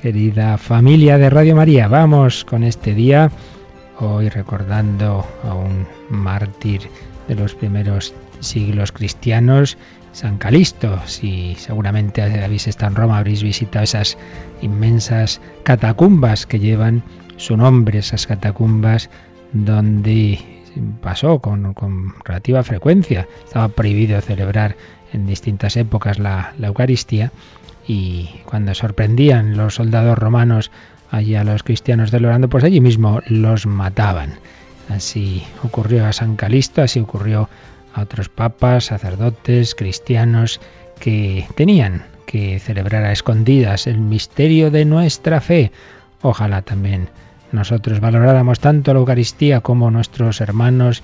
Querida familia de Radio María, vamos con este día, hoy recordando a un mártir de los primeros siglos cristianos, San Calisto. Si seguramente habéis estado en Roma, habréis visitado esas inmensas catacumbas que llevan su nombre, esas catacumbas donde pasó con, relativa frecuencia. Estaba prohibido celebrar en distintas épocas la Eucaristía y cuando sorprendían los soldados romanos allí a los cristianos del Orando, pues allí mismo los mataban. Así ocurrió a San Calisto, así ocurrió a otros papas, sacerdotes, cristianos que tenían que celebrar a escondidas el misterio de nuestra fe. Ojalá también nosotros valoráramos tanto la Eucaristía como nuestros hermanos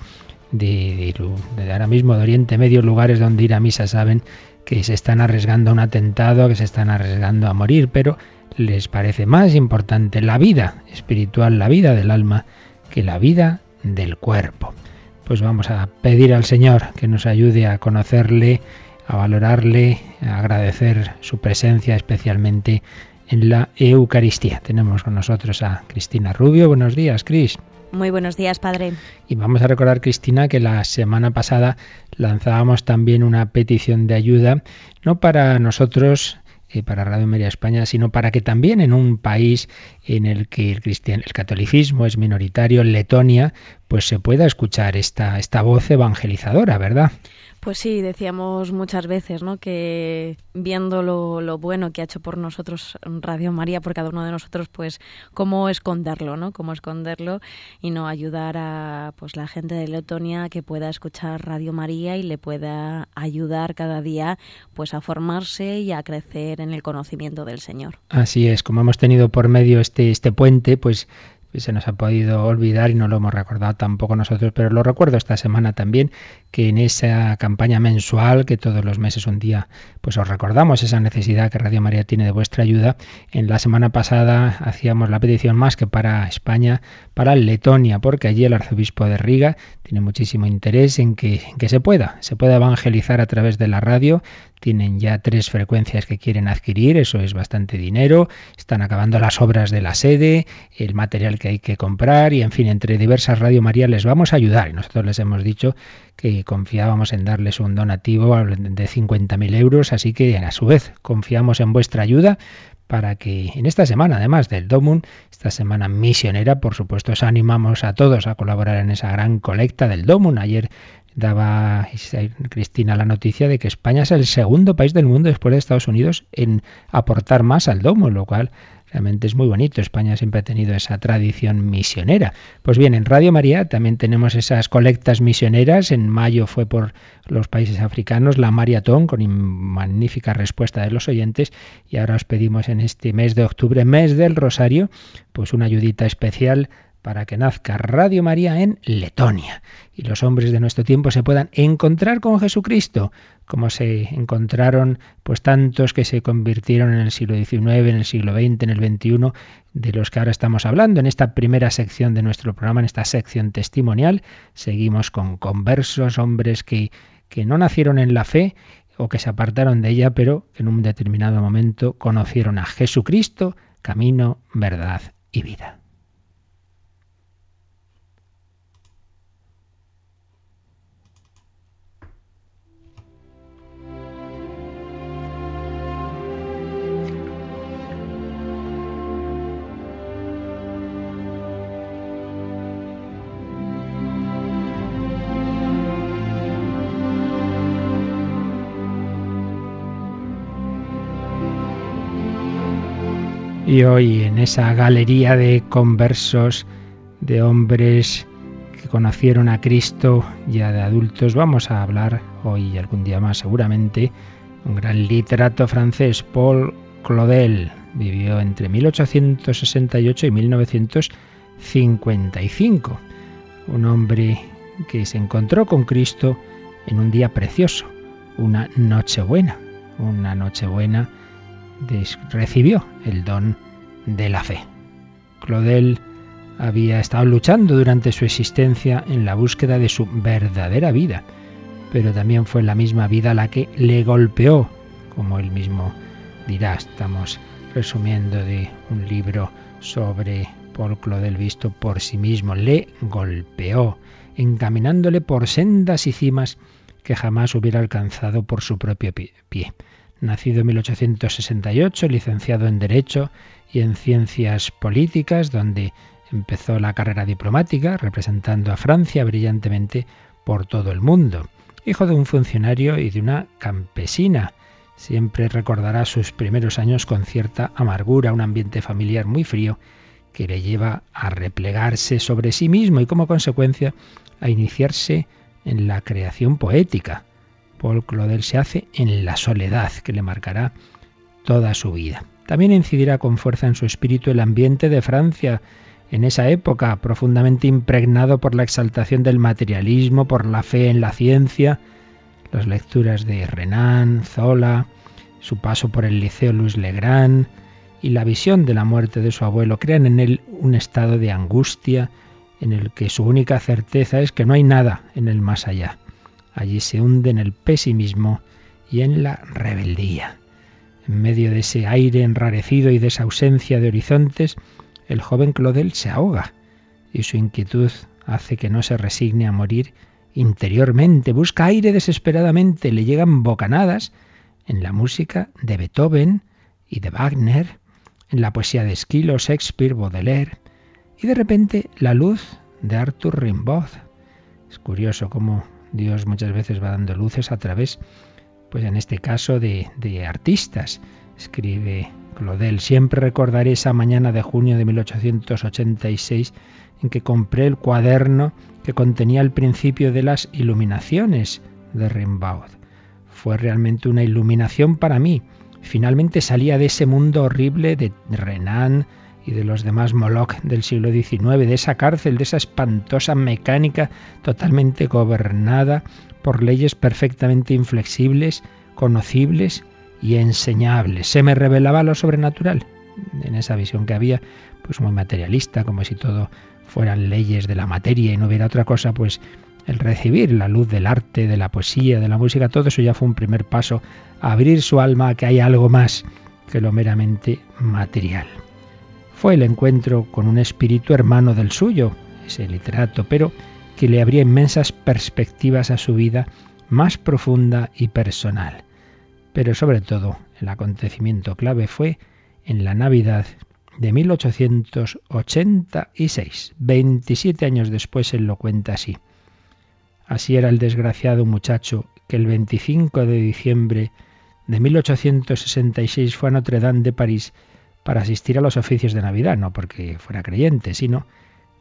de, de, ahora mismo de Oriente Medio, lugares donde ir a misa saben que se están arriesgando a un atentado, que se están arriesgando a morir, pero les parece más importante la vida espiritual, la vida del alma, que la vida del cuerpo. Pues vamos a pedir al Señor que nos ayude a conocerle, a valorarle, a agradecer su presencia especialmente en la Eucaristía. Tenemos con nosotros a Cristina Rubio. Buenos días, Cris. Muy buenos días, padre. Y vamos a recordar, Cristina, que la semana pasada lanzábamos también una petición de ayuda, no para nosotros, eh, para Radio María España, sino para que también en un país en el que el, cristian, el catolicismo es minoritario, Letonia, pues se pueda escuchar esta, esta voz evangelizadora, ¿verdad? Pues sí, decíamos muchas veces, ¿no? Que viendo lo, bueno que ha hecho por nosotros Radio María, por cada uno de nosotros, pues cómo esconderlo, ¿no? Cómo esconderlo y no ayudar a pues la gente de Letonia que pueda escuchar Radio María y le pueda ayudar cada día pues a formarse y a crecer en el conocimiento del Señor. Así es, como hemos tenido por medio este, este puente, pues se nos ha podido olvidar y no lo hemos recordado tampoco nosotros, pero lo recuerdo esta semana también, que en esa campaña mensual, que todos los meses un día, pues os recordamos esa necesidad que Radio María tiene de vuestra ayuda. En la semana pasada hacíamos la petición más que para España, para Letonia, porque allí el arzobispo de Riga tiene muchísimo interés en que, se pueda, se pueda evangelizar a través de la radio, tienen ya tres frecuencias que quieren adquirir, eso es bastante dinero, están acabando las obras de la sede, el material que hay que comprar y en fin, entre diversas Radio María les vamos a ayudar nosotros les hemos dicho que confiábamos en darles un donativo de 50.000 euros, así que a su vez confiamos en vuestra ayuda para que en esta semana, además del Domun, esta semana misionera, por supuesto, os animamos a todos a colaborar en esa gran colecta del Domun. Ayer daba Cristina la noticia de que España es el segundo país del mundo después de Estados Unidos en aportar más al domo, lo cual realmente es muy bonito. España siempre ha tenido esa tradición misionera. Pues bien, en Radio María también tenemos esas colectas misioneras. En mayo fue por los países africanos la maratón con magnífica respuesta de los oyentes y ahora os pedimos en este mes de octubre, mes del Rosario, pues una ayudita especial para que nazca Radio María en Letonia y los hombres de nuestro tiempo se puedan encontrar con Jesucristo, como se encontraron pues tantos que se convirtieron en el siglo XIX, en el siglo XX, en el XXI, de los que ahora estamos hablando. En esta primera sección de nuestro programa, en esta sección testimonial, seguimos con conversos, hombres que, que no nacieron en la fe o que se apartaron de ella, pero en un determinado momento conocieron a Jesucristo, camino, verdad y vida. Y hoy en esa galería de conversos, de hombres que conocieron a Cristo ya de adultos, vamos a hablar hoy y algún día más seguramente, un gran literato francés, Paul Claudel, Vivió entre 1868 y 1955. Un hombre que se encontró con Cristo en un día precioso, una Nochebuena. Una Nochebuena recibió el don de la fe. Claudel había estado luchando durante su existencia en la búsqueda de su verdadera vida, pero también fue la misma vida la que le golpeó, como él mismo dirá. Estamos resumiendo de un libro sobre Paul Claudel visto por sí mismo. Le golpeó, encaminándole por sendas y cimas que jamás hubiera alcanzado por su propio pie. Nacido en 1868, licenciado en Derecho y en Ciencias Políticas, donde empezó la carrera diplomática, representando a Francia brillantemente por todo el mundo. Hijo de un funcionario y de una campesina, siempre recordará sus primeros años con cierta amargura, un ambiente familiar muy frío que le lleva a replegarse sobre sí mismo y como consecuencia a iniciarse en la creación poética. Paul Claudel se hace en la soledad que le marcará toda su vida. También incidirá con fuerza en su espíritu el ambiente de Francia, en esa época profundamente impregnado por la exaltación del materialismo, por la fe en la ciencia, las lecturas de Renan, Zola, su paso por el Liceo Luis Legrand y la visión de la muerte de su abuelo crean en él un estado de angustia en el que su única certeza es que no hay nada en el más allá. Allí se hunde en el pesimismo y en la rebeldía. En medio de ese aire enrarecido y de esa ausencia de horizontes, el joven Claudel se ahoga y su inquietud hace que no se resigne a morir interiormente. Busca aire desesperadamente, le llegan bocanadas en la música de Beethoven y de Wagner, en la poesía de Esquilo, Shakespeare, Baudelaire, y de repente la luz de Arthur Rimbaud. Es curioso cómo Dios muchas veces va dando luces a través, pues en este caso, de, de artistas. Escribe Claudel, siempre recordaré esa mañana de junio de 1886 en que compré el cuaderno que contenía el principio de las iluminaciones de Rimbaud. Fue realmente una iluminación para mí. Finalmente salía de ese mundo horrible de Renan, y de los demás Moloch del siglo XIX, de esa cárcel, de esa espantosa mecánica totalmente gobernada por leyes perfectamente inflexibles, conocibles y enseñables. Se me revelaba lo sobrenatural en esa visión que había, pues muy materialista, como si todo fueran leyes de la materia y no hubiera otra cosa, pues el recibir la luz del arte, de la poesía, de la música, todo eso ya fue un primer paso a abrir su alma a que hay algo más que lo meramente material. Fue el encuentro con un espíritu hermano del suyo, ese literato, pero que le abría inmensas perspectivas a su vida más profunda y personal. Pero sobre todo, el acontecimiento clave fue en la Navidad de 1886. 27 años después él lo cuenta así. Así era el desgraciado muchacho que el 25 de diciembre de 1866 fue a Notre Dame de París para asistir a los oficios de Navidad, no porque fuera creyente, sino,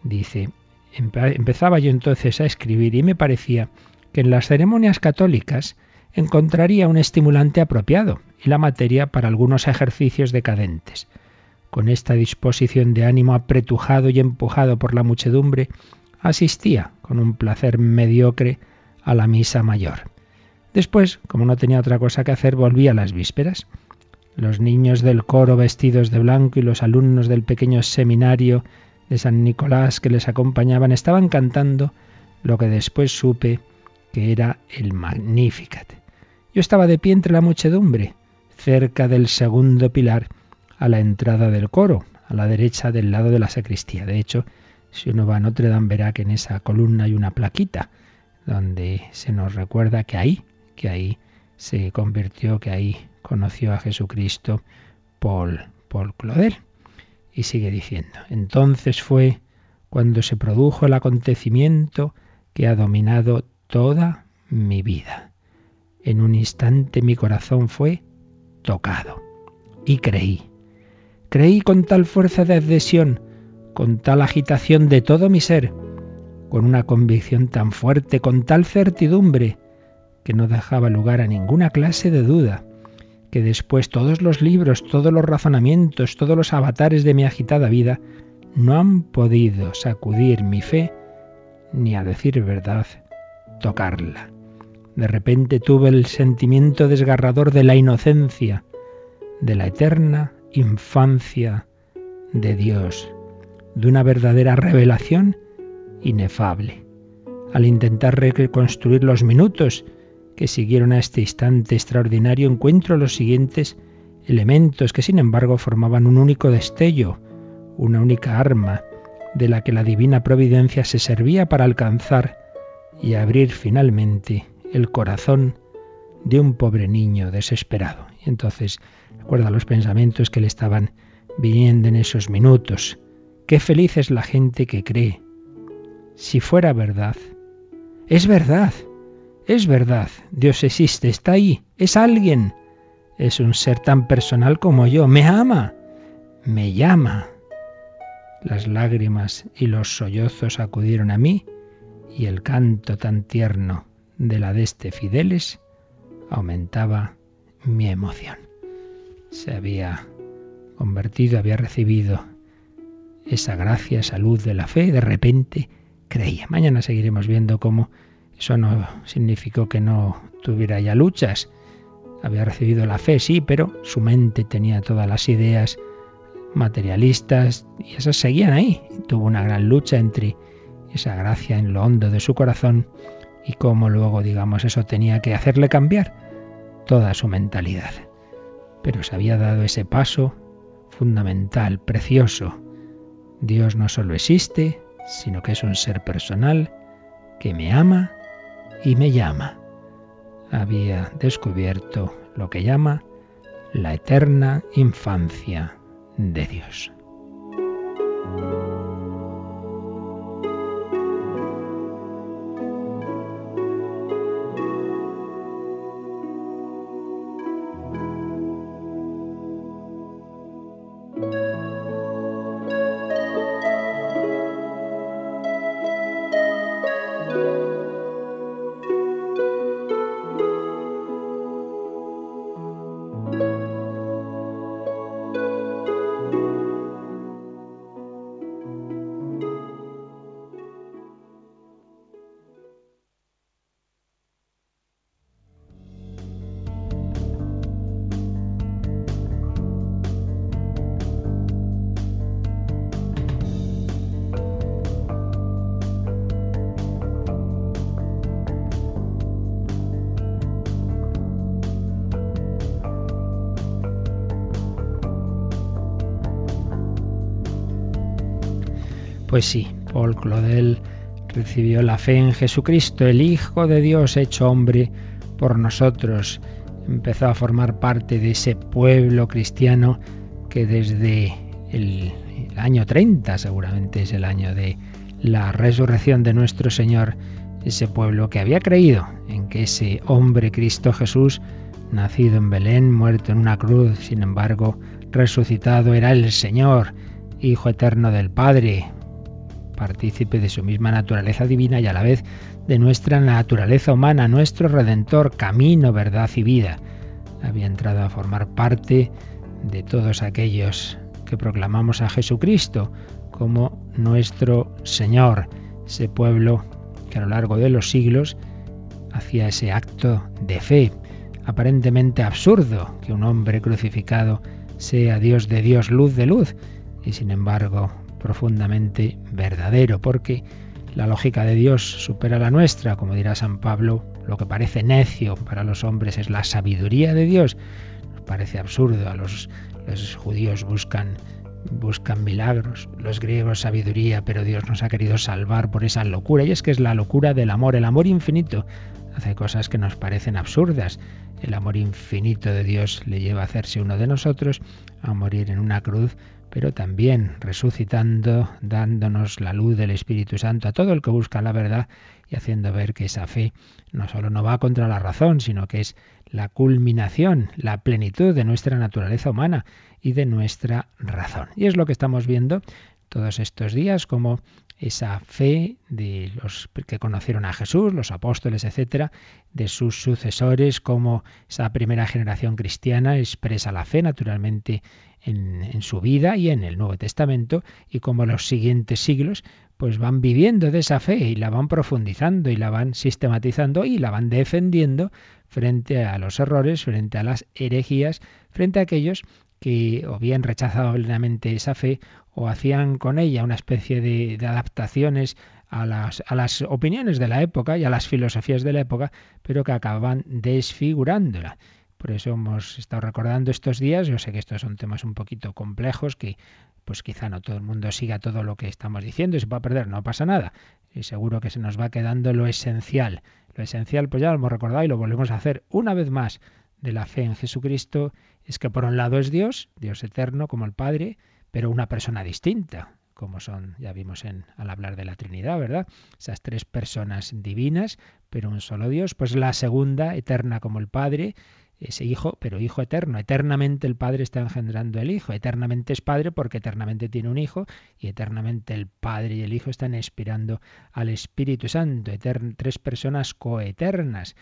dice, empezaba yo entonces a escribir y me parecía que en las ceremonias católicas encontraría un estimulante apropiado y la materia para algunos ejercicios decadentes. Con esta disposición de ánimo apretujado y empujado por la muchedumbre, asistía con un placer mediocre a la misa mayor. Después, como no tenía otra cosa que hacer, volví a las vísperas. Los niños del coro vestidos de blanco y los alumnos del pequeño seminario de San Nicolás que les acompañaban estaban cantando lo que después supe que era el Magnificat. Yo estaba de pie entre la muchedumbre, cerca del segundo pilar, a la entrada del coro, a la derecha del lado de la sacristía. De hecho, si uno va a Notre Dame verá que en esa columna hay una plaquita donde se nos recuerda que ahí, que ahí se convirtió, que ahí conoció a Jesucristo Paul, Paul Claudel. Y sigue diciendo, entonces fue cuando se produjo el acontecimiento que ha dominado toda mi vida. En un instante mi corazón fue tocado y creí. Creí con tal fuerza de adhesión, con tal agitación de todo mi ser, con una convicción tan fuerte, con tal certidumbre, que no dejaba lugar a ninguna clase de duda que después todos los libros, todos los razonamientos, todos los avatares de mi agitada vida no han podido sacudir mi fe ni a decir verdad tocarla. De repente tuve el sentimiento desgarrador de la inocencia, de la eterna infancia de Dios, de una verdadera revelación inefable. Al intentar reconstruir los minutos que siguieron a este instante extraordinario, encuentro los siguientes elementos que sin embargo formaban un único destello, una única arma, de la que la divina providencia se servía para alcanzar y abrir finalmente el corazón de un pobre niño desesperado. Y entonces recuerda los pensamientos que le estaban viniendo en esos minutos. Qué feliz es la gente que cree. Si fuera verdad, es verdad, es verdad, Dios existe, está ahí, es alguien, es un ser tan personal como yo, me ama, me llama. Las lágrimas y los sollozos acudieron a mí y el canto tan tierno de la de este Fideles aumentaba mi emoción. Se había convertido, había recibido esa gracia, esa luz de la fe de repente creía. Mañana seguiremos viendo cómo eso no significó que no tuviera ya luchas. Había recibido la fe, sí, pero su mente tenía todas las ideas materialistas y esas seguían ahí. Tuvo una gran lucha entre esa gracia en lo hondo de su corazón y cómo luego, digamos, eso tenía que hacerle cambiar toda su mentalidad. Pero se había dado ese paso fundamental, precioso. Dios no solo existe, sino que es un ser personal que me ama y me llama. Había descubierto lo que llama la eterna infancia de Dios. Pues sí, Paul Claudel recibió la fe en Jesucristo, el Hijo de Dios hecho hombre por nosotros. Empezó a formar parte de ese pueblo cristiano que desde el, el año 30 seguramente es el año de la resurrección de nuestro Señor, ese pueblo que había creído en que ese hombre Cristo Jesús, nacido en Belén, muerto en una cruz, sin embargo, resucitado, era el Señor, Hijo eterno del Padre, partícipe de su misma naturaleza divina y a la vez de nuestra naturaleza humana, nuestro redentor, camino, verdad y vida. Había entrado a formar parte de todos aquellos que proclamamos a Jesucristo como nuestro Señor, ese pueblo que a lo largo de los siglos hacía ese acto de fe, aparentemente absurdo que un hombre crucificado sea Dios de Dios, luz de luz, y sin embargo profundamente verdadero, porque la lógica de Dios supera la nuestra, como dirá San Pablo, lo que parece necio para los hombres es la sabiduría de Dios. Nos parece absurdo, a los, los judíos buscan buscan milagros, los griegos sabiduría, pero Dios nos ha querido salvar por esa locura, y es que es la locura del amor, el amor infinito. Hace cosas que nos parecen absurdas. El amor infinito de Dios le lleva a hacerse uno de nosotros, a morir en una cruz pero también resucitando, dándonos la luz del Espíritu Santo a todo el que busca la verdad y haciendo ver que esa fe no solo no va contra la razón, sino que es la culminación, la plenitud de nuestra naturaleza humana y de nuestra razón. Y es lo que estamos viendo todos estos días, como esa fe de los que conocieron a Jesús, los apóstoles, etcétera, de sus sucesores, como esa primera generación cristiana expresa la fe naturalmente en, su vida y en el Nuevo Testamento, y como los siguientes siglos pues van viviendo de esa fe y la van profundizando y la van sistematizando y la van defendiendo frente a los errores, frente a las herejías, frente a aquellos que o bien rechazaban plenamente esa fe o hacían con ella una especie de, adaptaciones a las, a las opiniones de la época y a las filosofías de la época, pero que acababan desfigurándola. Por eso hemos estado recordando estos días, yo sé que estos son temas un poquito complejos, que pues quizá no todo el mundo siga todo lo que estamos diciendo y se puede perder, no pasa nada. Y seguro que se nos va quedando lo esencial. Lo esencial, pues ya lo hemos recordado y lo volvemos a hacer una vez más de la fe en Jesucristo es que por un lado es Dios, Dios eterno como el Padre, pero una persona distinta, como son, ya vimos en, al hablar de la Trinidad, ¿verdad? Esas tres personas divinas, pero un solo Dios, pues la segunda, eterna como el Padre, ese Hijo, pero Hijo eterno. Eternamente el Padre está engendrando el Hijo. Eternamente es Padre porque eternamente tiene un Hijo y eternamente el Padre y el Hijo están expirando al Espíritu Santo. tres personas coeternas.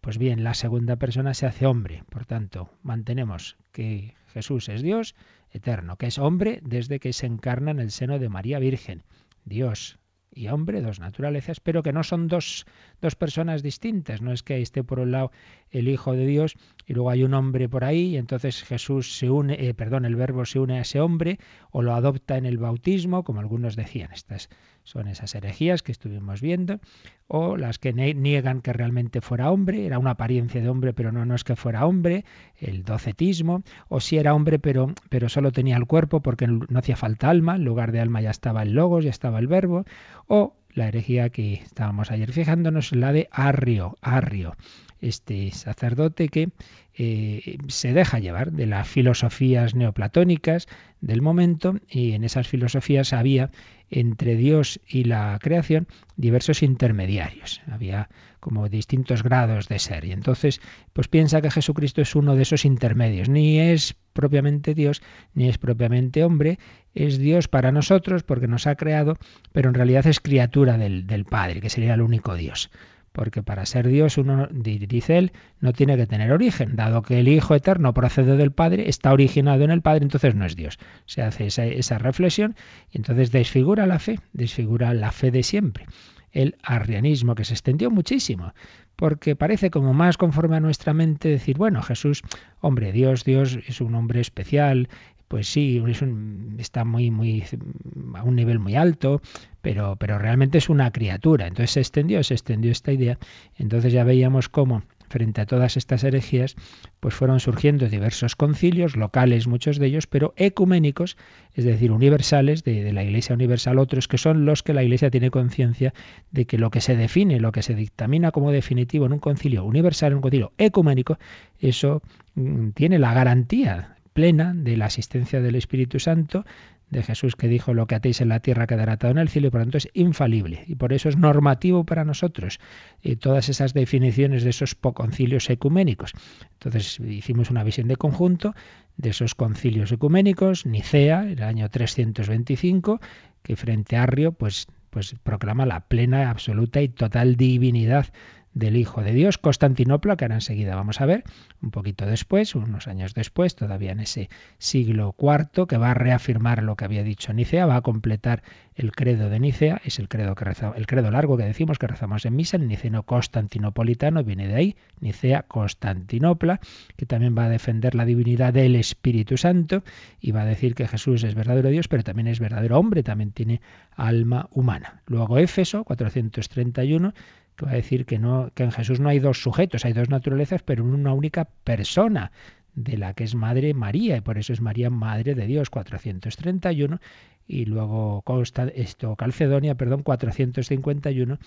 Pues bien, la segunda persona se hace hombre. Por tanto, mantenemos que Jesús es Dios eterno, que es hombre desde que se encarna en el seno de María Virgen. Dios y hombre, dos naturalezas, pero que no son dos, dos personas distintas. No es que esté por un lado el Hijo de Dios y luego hay un hombre por ahí y entonces Jesús se une, eh, perdón, el verbo se une a ese hombre o lo adopta en el bautismo, como algunos decían. Estas son esas herejías que estuvimos viendo, o las que niegan que realmente fuera hombre, era una apariencia de hombre, pero no, no es que fuera hombre, el docetismo, o si era hombre, pero, pero solo tenía el cuerpo porque no hacía falta alma, en lugar de alma ya estaba el logos, ya estaba el verbo, o la herejía que estábamos ayer. Fijándonos, la de Arrio, Arrio, este sacerdote que eh, se deja llevar de las filosofías neoplatónicas del momento y en esas filosofías había entre Dios y la creación diversos intermediarios. Había como distintos grados de ser. Y entonces, pues piensa que Jesucristo es uno de esos intermedios. Ni es propiamente Dios, ni es propiamente hombre. Es Dios para nosotros porque nos ha creado, pero en realidad es criatura del, del Padre, que sería el único Dios porque para ser Dios uno, dice él, no tiene que tener origen, dado que el Hijo eterno procede del Padre, está originado en el Padre, entonces no es Dios. Se hace esa, esa reflexión y entonces desfigura la fe, desfigura la fe de siempre. El arrianismo, que se extendió muchísimo, porque parece como más conforme a nuestra mente decir, bueno, Jesús, hombre, Dios, Dios es un hombre especial, pues sí, está muy, muy, a un nivel muy alto, pero, pero realmente es una criatura. Entonces se extendió, se extendió esta idea. Entonces ya veíamos cómo frente a todas estas herejías, pues fueron surgiendo diversos concilios, locales muchos de ellos, pero ecuménicos, es decir, universales, de, de, la Iglesia universal, otros que son los que la Iglesia tiene conciencia de que lo que se define, lo que se dictamina como definitivo en un concilio universal, en un concilio ecuménico, eso mm, tiene la garantía plena de la asistencia del Espíritu Santo, de Jesús que dijo lo que atéis en la tierra quedará atado en el cielo y por lo tanto es infalible y por eso es normativo para nosotros y todas esas definiciones de esos concilios ecuménicos. Entonces hicimos una visión de conjunto de esos concilios ecuménicos, Nicea, el año 325, que frente a Arrio pues, pues proclama la plena, absoluta y total divinidad del Hijo de Dios, Constantinopla, que ahora enseguida vamos a ver, un poquito después, unos años después, todavía en ese siglo IV, que va a reafirmar lo que había dicho Nicea, va a completar el credo de Nicea, es el credo, que el credo largo que decimos que rezamos en misa, el niceno constantinopolitano, viene de ahí, Nicea Constantinopla, que también va a defender la divinidad del Espíritu Santo y va a decir que Jesús es verdadero Dios, pero también es verdadero hombre, también tiene alma humana. Luego Éfeso, 431, que va a decir que, no, que en Jesús no hay dos sujetos, hay dos naturalezas, pero una única persona, de la que es Madre María, y por eso es María Madre de Dios, 431, y luego consta esto, Calcedonia, perdón, 451,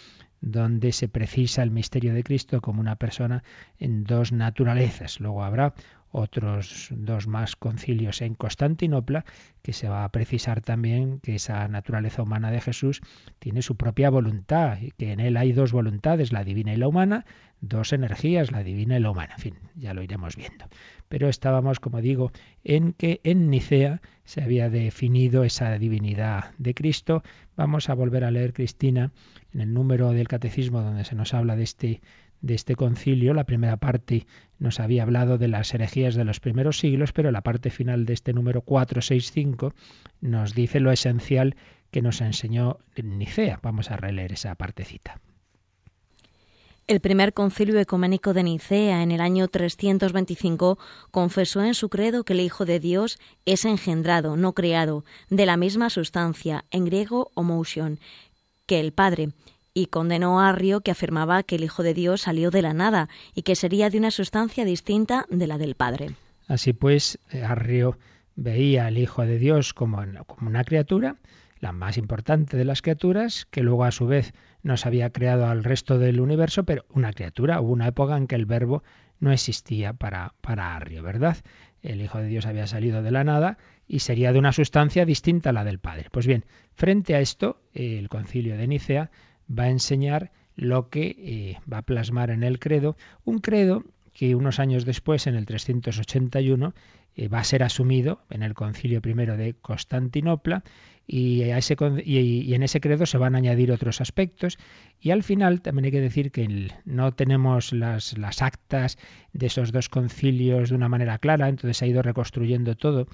donde se precisa el misterio de Cristo como una persona en dos naturalezas. Luego habrá otros dos más concilios en Constantinopla, que se va a precisar también que esa naturaleza humana de Jesús tiene su propia voluntad, y que en él hay dos voluntades, la divina y la humana, dos energías, la divina y la humana. En fin, ya lo iremos viendo. Pero estábamos, como digo, en que en Nicea se había definido esa divinidad de Cristo. Vamos a volver a leer, Cristina, en el número del catecismo donde se nos habla de este de este concilio. La primera parte nos había hablado de las herejías de los primeros siglos, pero la parte final de este número 465 nos dice lo esencial que nos enseñó Nicea. Vamos a releer esa partecita. El primer concilio ecuménico de Nicea en el año 325 confesó en su credo que el Hijo de Dios es engendrado, no creado, de la misma sustancia, en griego homoousion, que el Padre, y condenó a Arrio que afirmaba que el Hijo de Dios salió de la nada y que sería de una sustancia distinta de la del Padre. Así pues, Arrio veía al Hijo de Dios como, como una criatura, la más importante de las criaturas, que luego a su vez nos había creado al resto del universo, pero una criatura. Hubo una época en que el verbo no existía para, para Arrio, ¿verdad? El Hijo de Dios había salido de la nada y sería de una sustancia distinta a la del Padre. Pues bien, frente a esto, el concilio de Nicea va a enseñar lo que eh, va a plasmar en el credo, un credo que unos años después, en el 381, eh, va a ser asumido en el concilio primero de Constantinopla y, en ese credo se van a añadir otros aspectos. Y al final también hay que decir que no tenemos las, actas de esos dos concilios de una manera clara, entonces se ha ido reconstruyendo todo.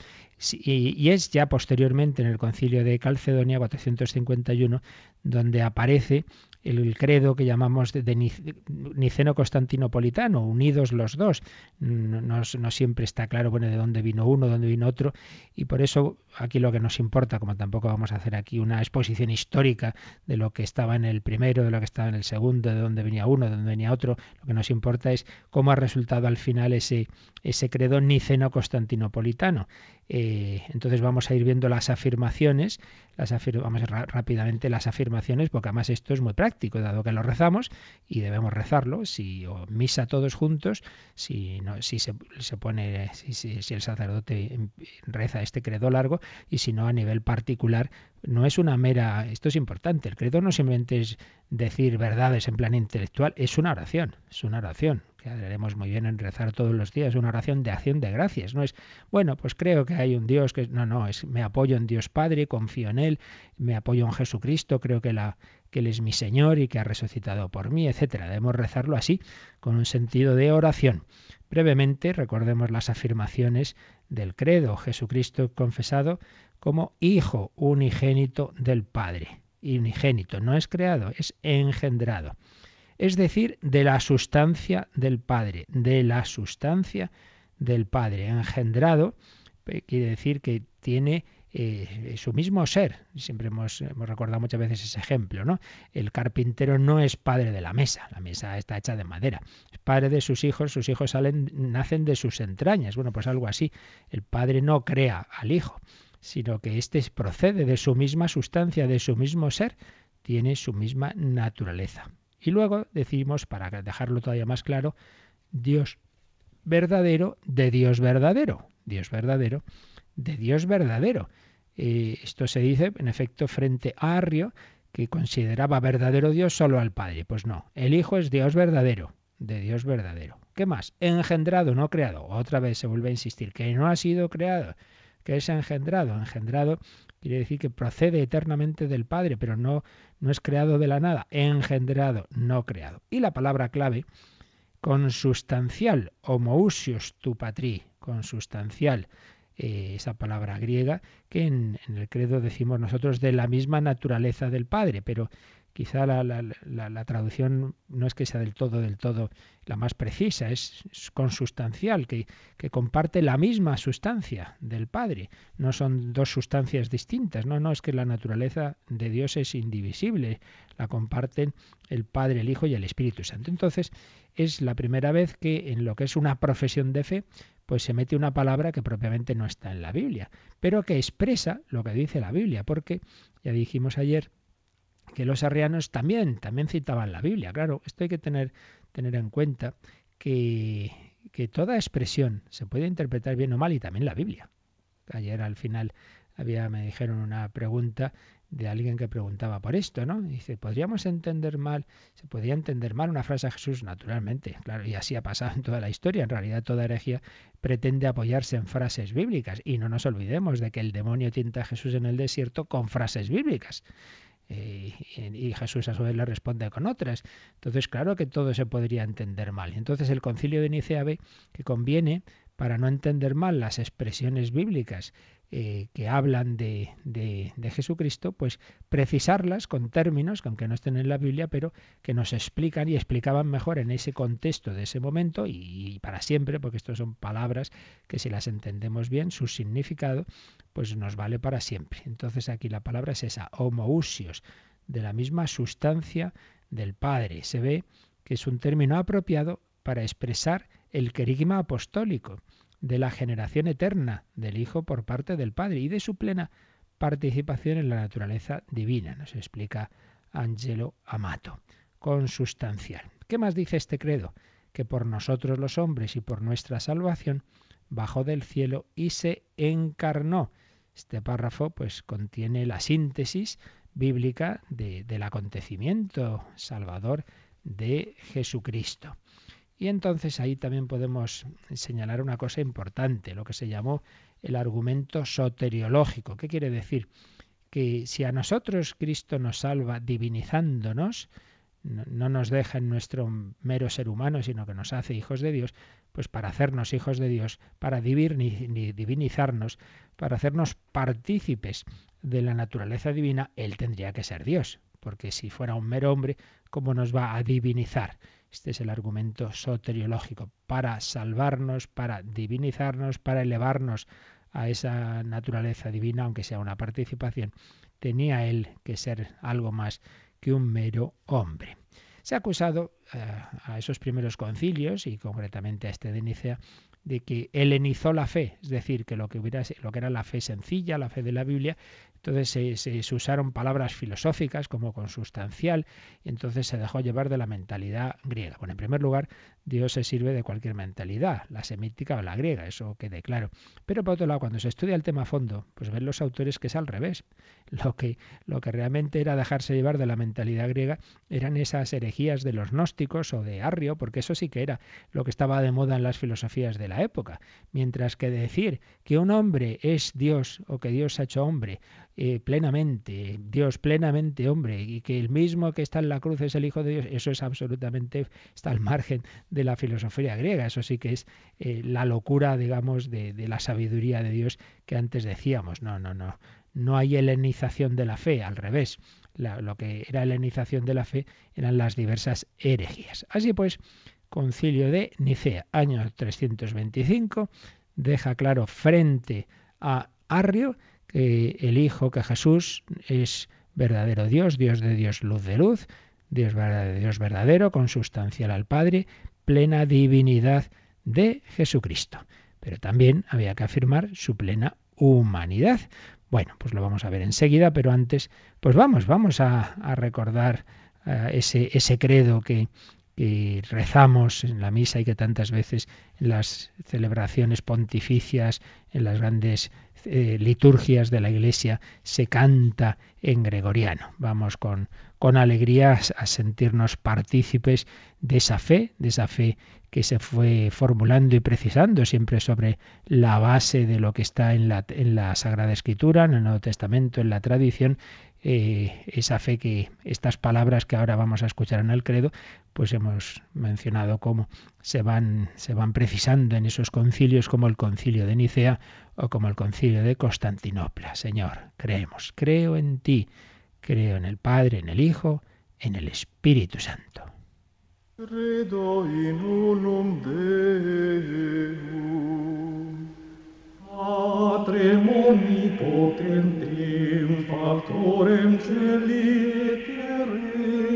Y, es ya posteriormente en el concilio de Calcedonia 451 donde aparece el credo que llamamos de, niceno-constantinopolitano, unidos los dos. No, siempre está claro bueno, de dónde vino uno, dónde vino otro, y por eso aquí lo que nos importa, como tampoco vamos a hacer aquí una exposición histórica de lo que estaba en el primero, de lo que estaba en el segundo, de dónde venía uno, de dónde venía otro, lo que nos importa es cómo ha resultado al final ese, ese credo niceno-constantinopolitano. Eh, entonces vamos a ir viendo las afirmaciones, las vamos a rápidamente las afirmaciones, porque además esto es muy práctico, dado que lo rezamos y debemos rezarlo, si o misa todos juntos, si no, si se, se pone, si, si el sacerdote reza este credo largo, y si no a nivel particular, no es una mera, esto es importante, el credo no simplemente es decir verdades en plan intelectual, es una oración, es una oración, que haremos muy bien en rezar todos los días, una oración de acción de gracias, no es, bueno, pues creo que hay un Dios que, no, no, es me apoyo en Dios Padre, confío en Él, me apoyo en Jesucristo, creo que, la, que Él es mi Señor y que ha resucitado por mí, etcétera. Debemos rezarlo así, con un sentido de oración. Brevemente, recordemos las afirmaciones del credo, Jesucristo confesado como Hijo unigénito del Padre. Unigénito, no es creado, es engendrado. Es decir, de la sustancia del Padre, de la sustancia del Padre. Engendrado eh, quiere decir que tiene eh, su mismo ser. Siempre hemos, hemos, recordado muchas veces ese ejemplo, ¿no? El carpintero no es padre de la mesa, la mesa está hecha de madera. Es padre de sus hijos, sus hijos salen, nacen de sus entrañas. Bueno, pues algo así. El padre no crea al hijo, sino que éste procede de su misma sustancia, de su mismo ser, tiene su misma naturaleza. Y luego decimos, para dejarlo todavía más claro, Dios verdadero de Dios verdadero. Dios verdadero de Dios verdadero. Eh, esto se dice, en efecto, frente a Arrio, que consideraba verdadero Dios solo al Padre. Pues no, el Hijo es Dios verdadero, de Dios verdadero. ¿Qué más? Engendrado, no creado. Otra vez se vuelve a insistir, que no ha sido creado, que es engendrado. Engendrado quiere decir que procede eternamente del Padre, pero no, no es creado de la nada. Engendrado, no creado. Y la palabra clave, consustancial, homoousios tu patri, consustancial. Eh, esa palabra griega, que en, el credo decimos nosotros de la misma naturaleza del Padre, pero quizá la, la, traducción no es que sea del todo, del todo la más precisa, es, consustancial, que, que, comparte la misma sustancia del Padre. No son dos sustancias distintas, no, no, es que la naturaleza de Dios es indivisible, la comparten el Padre, el Hijo y el Espíritu Santo. Entonces, es la primera vez que en lo que es una profesión de fe pues se mete una palabra que propiamente no está en la Biblia, pero que expresa lo que dice la Biblia, porque ya dijimos ayer que los arrianos también, también citaban la Biblia. Claro, esto hay que tener, tener en cuenta que, que toda expresión se puede interpretar bien o mal y también la Biblia. Ayer al final había, me dijeron una pregunta de alguien que preguntaba por esto, ¿no? dice, ¿podríamos entender mal, se podría entender mal una frase de Jesús? Naturalmente, claro, y así ha pasado en toda la historia. En realidad toda herejía pretende apoyarse en frases bíblicas y no nos olvidemos de que el demonio tienta a Jesús en el desierto con frases bíblicas. Eh, y Jesús a su vez le responde con otras. Entonces, claro que todo se podría entender mal. Entonces, el concilio de Nicea ve que conviene, para no entender mal las expresiones bíblicas eh, que hablan de, de, Jesucristo, pues precisarlas con términos que aunque no estén en la Biblia, pero que nos explican y explicaban mejor en ese contexto de ese momento y, para siempre, porque estas son palabras que si las entendemos bien, su significado, pues nos vale para siempre. Entonces aquí la palabra es esa, homousios, de la misma sustancia del Padre. Se ve que es un término apropiado para expresar el querigma apostólico de la generación eterna del Hijo por parte del Padre y de su plena participación en la naturaleza divina, nos explica Angelo Amato, consustancial. ¿Qué más dice este credo? Que por nosotros los hombres y por nuestra salvación bajó del cielo y se encarnó. Este párrafo pues contiene la síntesis bíblica del acontecimiento salvador de Jesucristo. Y entonces ahí también podemos señalar una cosa importante, lo que se llamó el argumento soteriológico. ¿Qué quiere decir? Que si a nosotros Cristo nos salva divinizándonos, no nos deja en nuestro mero ser humano, sino que nos hace hijos de Dios, pues para hacernos hijos de Dios, para divinizarnos, para hacernos partícipes de la naturaleza divina, Él tendría que ser Dios, porque si fuera un mero hombre, ¿cómo nos va a divinizar? Este es el argumento soteriológico, para salvarnos, para divinizarnos, para elevarnos a esa naturaleza divina, aunque sea una participación, tenía él que ser algo más que un mero hombre. Se ha acusado eh, a esos primeros concilios, y concretamente a este de Nicea, de que helenizó la fe, es decir, que que, lo que era la fe sencilla, la fe de la Biblia, entonces se, usaron palabras filosóficas como consustancial y entonces se dejó llevar de la mentalidad griega. Bueno, en primer lugar, Dios se sirve de cualquier mentalidad, la semítica o la griega, eso quede claro. Pero por otro lado, cuando se estudia el tema a fondo, pues ven los autores que es al revés. Lo que, lo que realmente era dejarse llevar de la mentalidad griega eran esas herejías de los gnósticos o de Arrio, porque eso sí que era lo que estaba de moda en las filosofías de la época. Mientras que decir que un hombre es Dios o que Dios ha hecho hombre eh, plenamente, Dios plenamente hombre, y que el mismo que está en la cruz es el Hijo de Dios, eso es absolutamente, está al margen de la filosofía griega, eso sí que es eh, la locura, digamos, de, la sabiduría de Dios que antes decíamos, no, no, no, no hay helenización de la fe, al revés, lo que era helenización de la fe eran las diversas herejías. Así pues, concilio de Nicea, año 325, deja claro frente a Arrio, que el Hijo, que Jesús es verdadero Dios, Dios de Dios, luz de luz, Dios Dios verdadero, consustancial al Padre, plena divinidad de Jesucristo. Pero también había que afirmar su plena humanidad. Bueno, pues lo vamos a ver enseguida, pero antes, pues vamos, vamos a, recordar eh, ese, ese credo que, que rezamos en la misa y que tantas veces en las celebraciones pontificias, en las grandes eh, liturgias de la Iglesia se canta en gregoriano. Vamos con, con alegría a sentirnos partícipes de esa fe, de esa fe que se fue formulando y precisando siempre sobre la base de lo que está en la, en la Sagrada Escritura, en el Nuevo Testamento, en la tradición, eh, esa fe que estas palabras que ahora vamos a escuchar en el credo, pues hemos mencionado cómo se van, se van precisando en esos concilios como el concilio de Nicea o como el concilio de Constantinopla. Señor, creemos, creo en ti, creo en el Padre, en el Hijo, en el Espíritu Santo. Credo in unum Patrem omnipotentem, factorem celi et terre,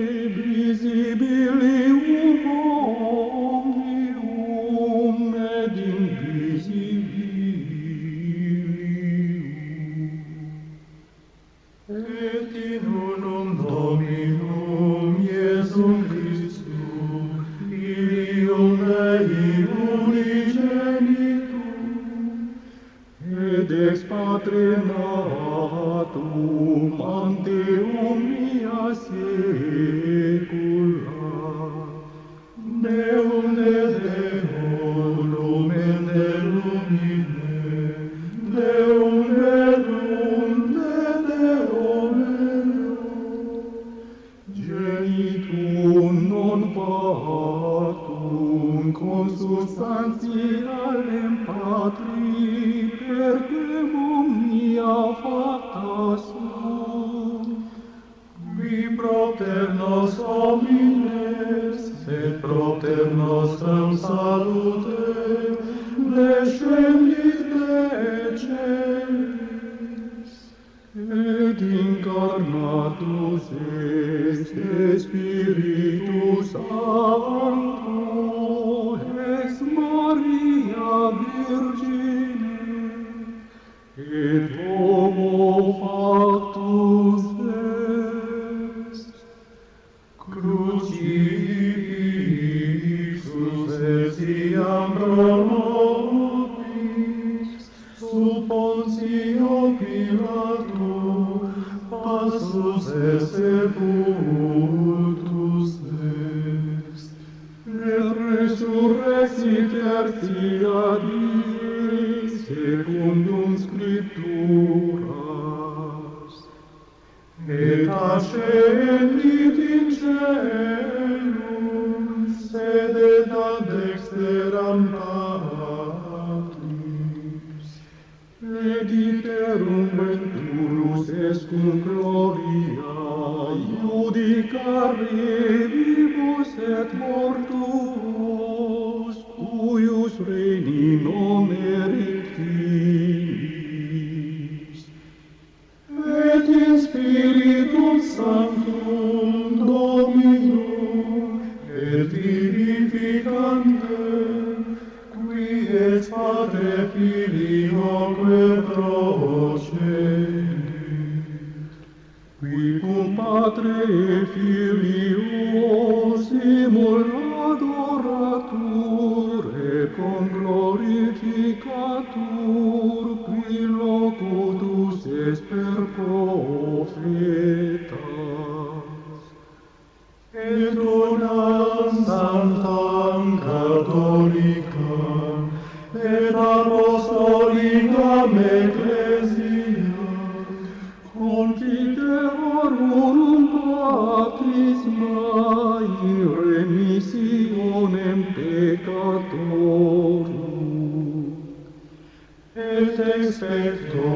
et expecto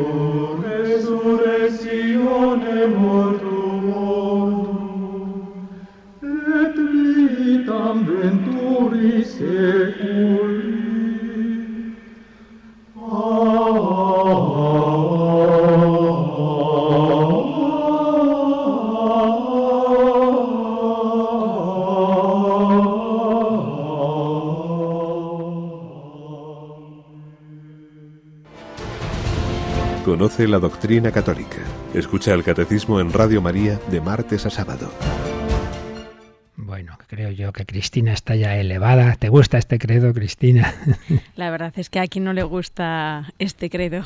resurrectione mortuum et vitam venturi secum Conoce la doctrina católica. Escucha el catecismo en Radio María de martes a sábado. Bueno, creo yo que Cristina está ya elevada. ¿Te gusta este credo, Cristina? La verdad es que a quien no le gusta este credo.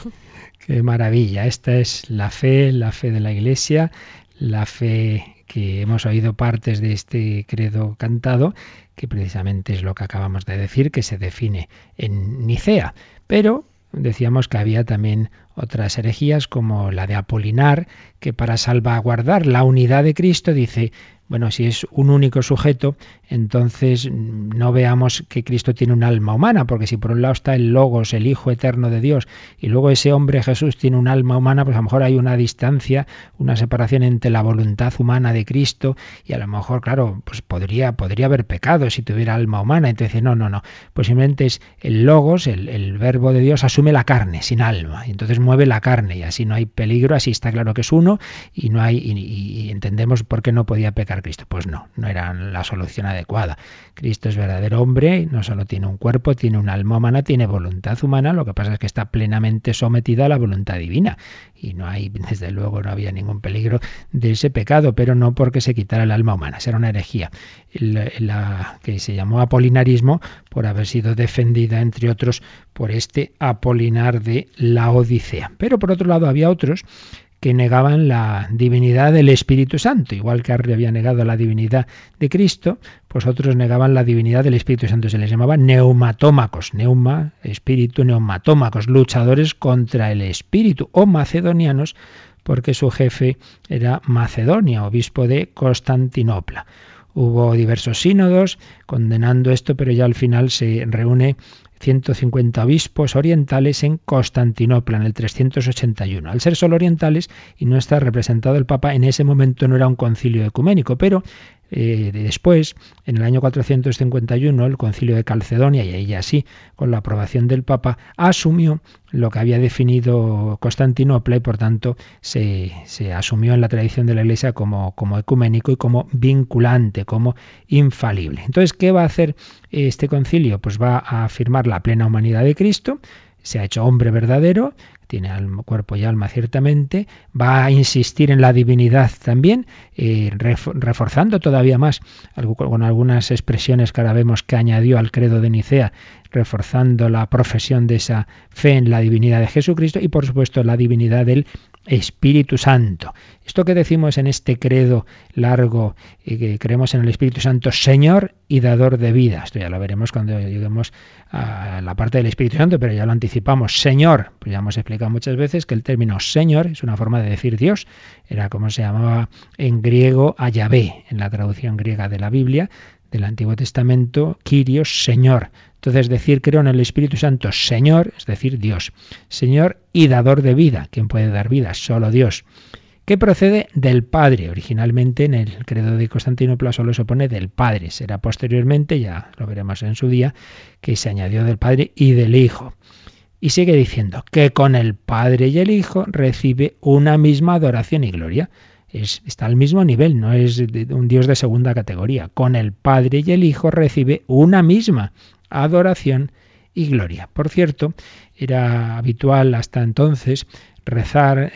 Qué maravilla. Esta es la fe, la fe de la Iglesia, la fe que hemos oído partes de este credo cantado, que precisamente es lo que acabamos de decir, que se define en Nicea. Pero decíamos que había también otras herejías como la de Apolinar, que para salvaguardar la unidad de Cristo dice, bueno, si es un único sujeto, entonces no veamos que Cristo tiene un alma humana, porque si por un lado está el Logos, el Hijo eterno de Dios, y luego ese hombre Jesús tiene un alma humana, pues a lo mejor hay una distancia, una separación entre la voluntad humana de Cristo, y a lo mejor, claro, pues podría, podría haber pecado si tuviera alma humana. Entonces, no, no, no. Pues simplemente es el Logos, el, verbo de Dios, asume la carne, sin alma, entonces mueve la carne, y así no hay peligro, así está claro que es uno, y no hay, y entendemos por qué no podía pecar Cristo. Pues no, no era la solución adecuada. Cristo es verdadero hombre, no solo tiene un cuerpo, tiene un alma humana, tiene voluntad humana, lo que pasa es que está plenamente sometido a la voluntad divina. Y no hay, desde luego, no había ningún peligro de ese pecado, pero no porque se quitara el alma humana, será una herejía. La, que se llamó apolinarismo por haber sido defendida, entre otros, por este Apolinar de la Odisea. Pero por otro lado había otros que negaban la divinidad del Espíritu Santo, igual que Arri había negado la divinidad de Cristo, pues otros negaban la divinidad del Espíritu Santo, se les llamaba neumatómacos, neuma, espíritu, neumatómacos, luchadores contra el Espíritu, o macedonianos, porque su jefe era Macedonia, obispo de Constantinopla. Hubo diversos sínodos condenando esto, pero ya al final se reúne 150 obispos orientales en Constantinopla en el 381. Al ser solo orientales y no estar representado el Papa, en ese momento no era un concilio ecuménico, pero eh, después, en el año 451, el concilio de Calcedonia, y ella sí, con la aprobación del Papa, asumió lo que había definido Constantinopla y por tanto se, asumió en la tradición de la Iglesia como, como ecuménico y como vinculante, como infalible. Entonces, ¿qué va a hacer este concilio? Pues va a afirmar la plena humanidad de Cristo, se ha hecho hombre verdadero, tiene cuerpo y alma ciertamente, va a insistir en la divinidad también, eh, reforzando todavía más con algunas expresiones que ahora vemos que añadió al credo de Nicea, reforzando la profesión de esa fe en la divinidad de Jesucristo y por supuesto la divinidad del Espíritu Santo. Esto que decimos en este credo largo, y que creemos en el Espíritu Santo, Señor y dador de vida. Esto ya lo veremos cuando lleguemos a la parte del Espíritu Santo, pero ya lo anticipamos. Señor, pues ya hemos explicado muchas veces que el término Señor es una forma de decir Dios. Era como se llamaba en griego a Yahvé, en la traducción griega de la Biblia del Antiguo Testamento, Kyrios, Señor. Entonces decir creo en el Espíritu Santo, Señor, es decir, Dios. Señor y dador de vida. ¿Quién puede dar vida? Solo Dios. Que procede del Padre. Originalmente en el credo de Constantinopla solo se pone del Padre. Será posteriormente, ya lo veremos en su día, que se añadió del Padre y del Hijo. Y sigue diciendo que con el Padre y el Hijo recibe una misma adoración y gloria está al mismo nivel, no es un Dios de segunda categoría. Con el Padre y el Hijo recibe una misma adoración y gloria. Por cierto, era habitual hasta entonces rezar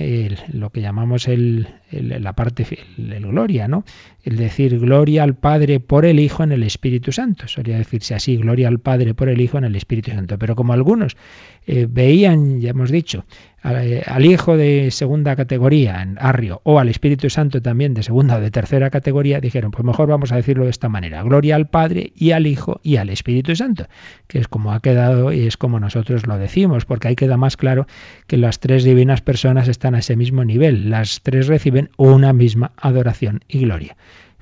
lo que llamamos el, la parte el, gloria, ¿no? El decir gloria al Padre por el Hijo en el Espíritu Santo. Solía decirse así, gloria al Padre por el Hijo en el Espíritu Santo. Pero como algunos eh, veían, ya hemos dicho, eh, al, Hijo de segunda categoría, en Arrio, o al Espíritu Santo también de segunda o de tercera categoría, dijeron, pues mejor vamos a decirlo de esta manera, gloria al Padre y al Hijo y al Espíritu Santo, que es como ha quedado y es como nosotros lo decimos, porque ahí queda más claro que las tres divinas personas están a ese mismo nivel, las tres reciben una misma adoración y gloria.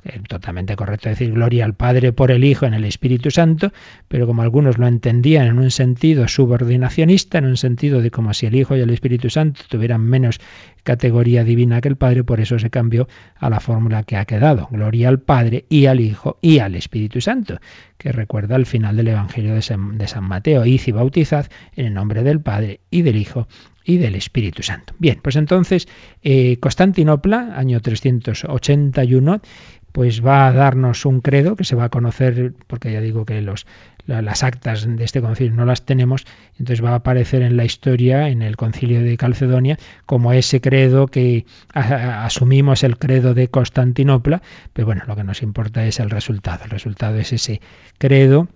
Eh, totalmente correcto decir gloria al Padre por el Hijo en el Espíritu Santo, pero como algunos lo entendían en un sentido subordinacionista, en un sentido de como si el Hijo y el Espíritu Santo tuvieran menos categoría divina que el Padre, por eso se cambió a la fórmula que ha quedado, gloria al Padre y al Hijo y al Espíritu Santo, que recuerda al final del Evangelio de San, Mateo, id y bautizad en el nombre del Padre y del Hijo y del Espíritu Santo. Bien, pues entonces eh, Constantinopla, año 381, pues va a darnos un credo que se va a conocer, porque ya digo que los, las actas de este concilio no las tenemos, entonces va a aparecer en la historia, en el concilio de Calcedonia, como ese credo que asumimos el credo de Constantinopla, pero bueno, lo que nos importa es el resultado. El resultado es ese credo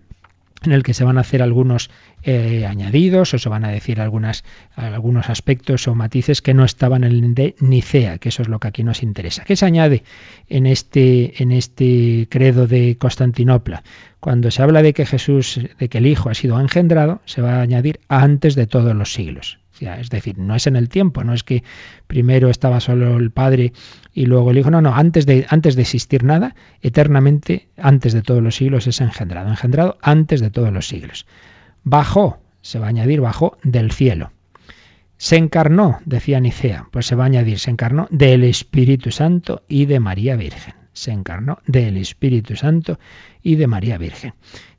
en el que se van a hacer algunos eh, añadidos o se van a decir algunas, algunos aspectos o matices que no estaban en el de Nicea, que eso es lo que aquí nos interesa. ¿Qué se añade en este, en este credo de Constantinopla? Cuando se habla de que Jesús, de que el Hijo ha sido engendrado, se va a añadir antes de todos los siglos. Es decir, no es en el tiempo, no es que primero estaba solo el Padre y luego el Hijo. No, no, antes de, antes de existir nada, eternamente, antes de todos los siglos es engendrado. Engendrado antes de todos los siglos. Bajó, se va a añadir bajó del cielo. Se encarnó, decía Nicea, pues se va a añadir, se encarnó del Espíritu Santo y de María Virgen. Se encarnó del Espíritu Santo y de María Virgen.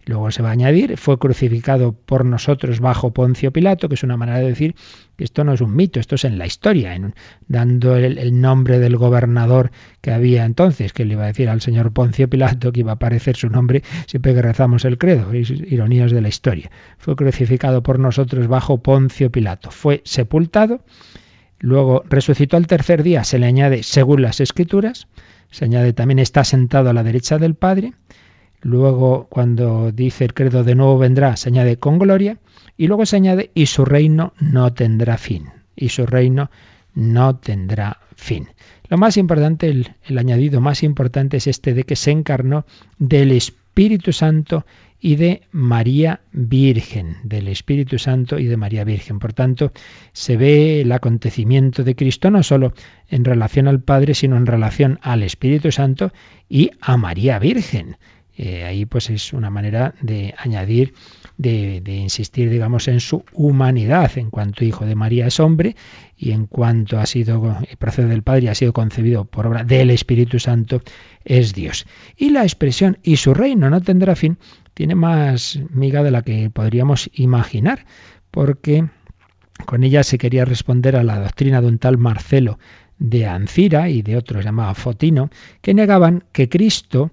Luego se va a añadir, fue crucificado por nosotros bajo Poncio Pilato, que es una manera de decir que esto no es un mito, esto es en la historia, dando el, nombre del gobernador que había entonces, que le iba a decir al señor Poncio Pilato que iba a aparecer su nombre siempre que rezamos el credo, ironías de la historia. Fue crucificado por nosotros bajo Poncio Pilato, fue sepultado, luego resucitó al tercer día, se le añade según las escrituras, se añade también está sentado a la derecha del Padre, Luego, cuando dice el credo de nuevo vendrá, se añade con gloria. Y luego se añade y su reino no tendrá fin. Y su reino no tendrá fin. Lo más importante, el, añadido más importante es este de que se encarnó del Espíritu Santo y de María Virgen, del Espíritu Santo y de María Virgen. Por tanto, se ve el acontecimiento de Cristo no solo en relación al Padre, sino en relación al Espíritu Santo y a María Virgen. Eh, ahí pues es una manera de añadir, de, insistir, digamos, en su humanidad, en cuanto hijo de María es hombre y en cuanto ha sido, procede del Padre y ha sido concebido por obra del Espíritu Santo, es Dios. Y la expresión y su reino no tendrá fin tiene más miga de la que podríamos imaginar, porque con ella se quería responder a la doctrina de un tal Marcelo de Ancira y de otro llamado Fotino, que negaban que Cristo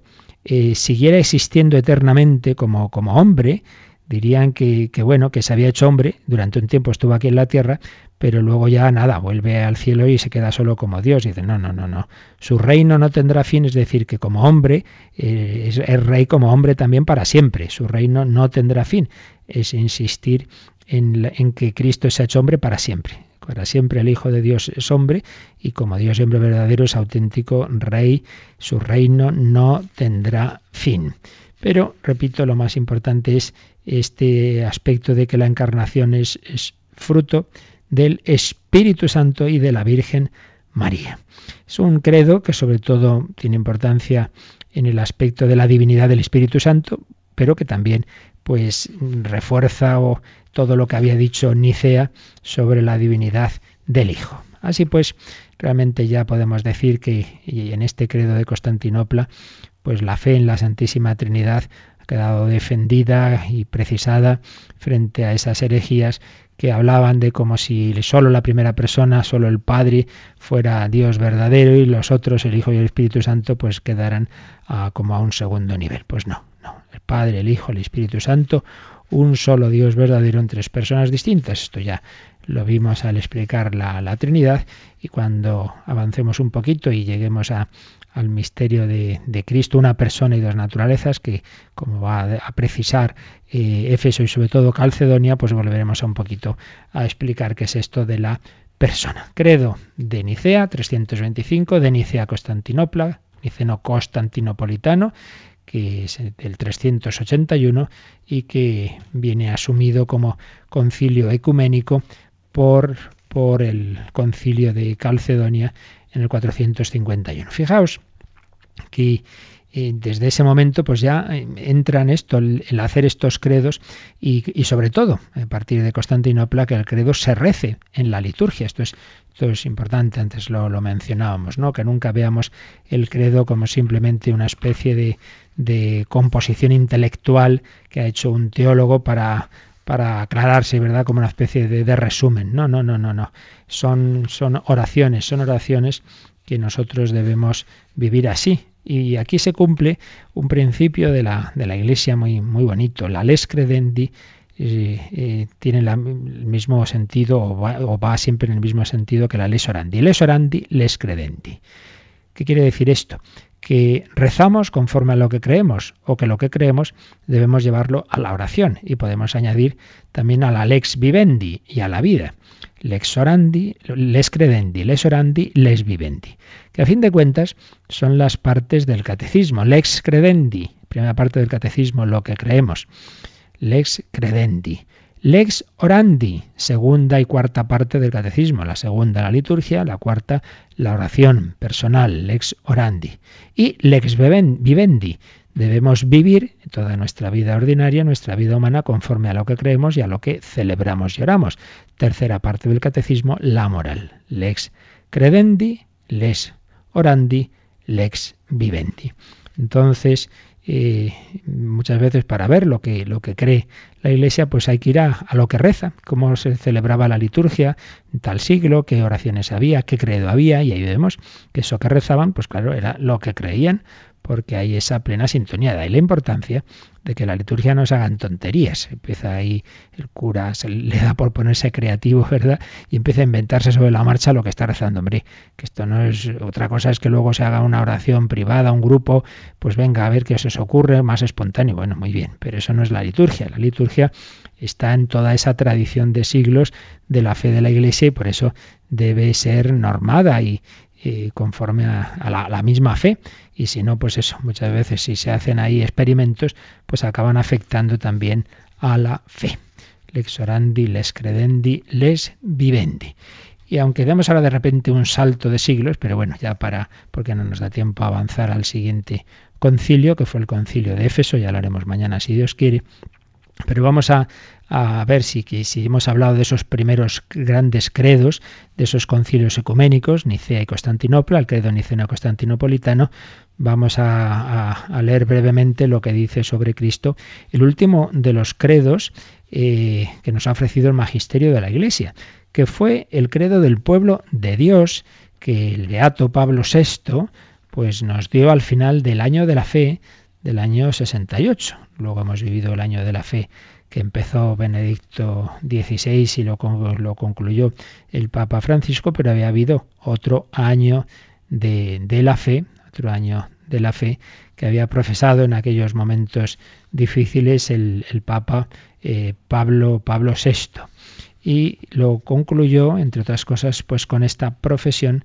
eh, siguiera existiendo eternamente como, como hombre, dirían que, que, bueno, que se había hecho hombre, durante un tiempo estuvo aquí en la tierra, pero luego ya nada, vuelve al cielo y se queda solo como Dios. Y dice, no, no, no, no. Su reino no tendrá fin, es decir, que como hombre, eh, es, rey como hombre también para siempre. Su reino no tendrá fin. Es insistir en, en que Cristo se ha hecho hombre para siempre. Para siempre el Hijo de Dios es hombre y como Dios hombre verdadero es auténtico rey, su reino no tendrá fin. Pero, repito, lo más importante es este aspecto de que la encarnación es, es fruto del Espíritu Santo y de la Virgen María. Es un credo que sobre todo tiene importancia en el aspecto de la divinidad del Espíritu Santo, pero que también pues refuerza todo lo que había dicho Nicea sobre la divinidad del Hijo. Así pues, realmente ya podemos decir que en este credo de Constantinopla, pues la fe en la Santísima Trinidad ha quedado defendida y precisada frente a esas herejías que hablaban de como si solo la primera persona, solo el Padre, fuera Dios verdadero y los otros, el Hijo y el Espíritu Santo, pues quedaran como a un segundo nivel. Pues no, no. El Padre, el Hijo, el Espíritu Santo, un solo Dios verdadero en tres personas distintas. Esto ya lo vimos al explicar la, la Trinidad y cuando avancemos un poquito y lleguemos a, al misterio de, Cristo, una persona y dos naturalezas, que como va a precisar eh, Éfeso y sobre todo Calcedonia, pues volveremos a un poquito a explicar qué es esto de la persona. Credo de Nicea, 325, de Nicea Constantinopla, niceno constantinopolitano, que es del 381 y que viene asumido como concilio ecuménico por, por el concilio de Calcedonia en el 451. Fijaos que eh, desde ese momento pues ya eh, entra en esto el, hacer estos credos y, sobre todo a partir de Constantinopla que el credo se rece en la liturgia esto es esto es importante antes lo, lo mencionábamos no que nunca veamos el credo como simplemente una especie de, de composición intelectual que ha hecho un teólogo para para aclararse, ¿verdad? Como una especie de, resumen. No, no, no, no, no. Son, son oraciones, son oraciones que nosotros debemos vivir así. Y aquí se cumple un principio de la, de la Iglesia muy, muy bonito. La les credendi eh, eh, tiene el mismo sentido o va, o va, siempre en el mismo sentido que la les orandi. Les orandi, les credendi. ¿Qué quiere decir esto? Que rezamos conforme a lo que creemos o que lo que creemos debemos llevarlo a la oración y podemos añadir también a la lex vivendi y a la vida. Lex orandi, les credendi, les orandi, les vivendi. Que a fin de cuentas son las partes del catecismo. Lex credendi, primera parte del catecismo, lo que creemos. Lex credendi. Lex orandi, segunda y cuarta parte del catecismo, la segunda la liturgia, la cuarta la oración personal, lex orandi. Y lex vivendi, debemos vivir toda nuestra vida ordinaria, nuestra vida humana, conforme a lo que creemos y a lo que celebramos y oramos. Tercera parte del catecismo, la moral. Lex credendi, lex orandi, lex vivendi. Entonces, muchas veces para ver lo que, lo que cree la Iglesia, pues hay que ir a, lo que reza, cómo se celebraba la liturgia en tal siglo, qué oraciones había, qué credo había, y ahí vemos que eso que rezaban, pues claro, era lo que creían, porque hay esa plena sintonía. De ahí la importancia de que la liturgia no se hagan tonterías. Empieza ahí el cura, se le da por ponerse creativo, ¿verdad? Y empieza a inventarse sobre la marcha lo que está rezando. Hombre, que esto no es otra cosa, es que luego se haga una oración privada, un grupo, pues venga a ver qué se os ocurre, más espontáneo. Bueno, muy bien, pero eso no es la liturgia. La liturgia está en toda esa tradición de siglos de la fe de la Iglesia y por eso debe ser normada y, eh, conforme a, la, la, misma fe. Y si no, pues eso, muchas veces si se hacen ahí experimentos, pues acaban afectando también a la fe. Lex orandi, les credendi, les vivendi. Y aunque demos ahora de repente un salto de siglos, pero bueno, ya para, porque no nos da tiempo a avanzar al siguiente concilio, que fue el concilio de Éfeso, ya lo haremos mañana si Dios quiere, pero vamos a, a ver si, si hemos hablado de esos primeros grandes credos, de esos concilios ecuménicos, Nicea y Constantinopla, el credo niceno-constantinopolitano, vamos a, leer brevemente lo que dice sobre Cristo, el último de los credos eh, que nos ha ofrecido el magisterio de la Iglesia, que fue el credo del pueblo de Dios, que el beato Pablo VI pues nos dio al final del año de la fe del año 68. Luego hemos vivido el año de la fe que empezó Benedicto XVI y lo, lo concluyó el Papa Francisco, pero había habido otro año de, la fe, otro año de la fe que había profesado en aquellos momentos difíciles el, Papa eh, Pablo, Pablo VI. Y lo concluyó, entre otras cosas, pues con esta profesión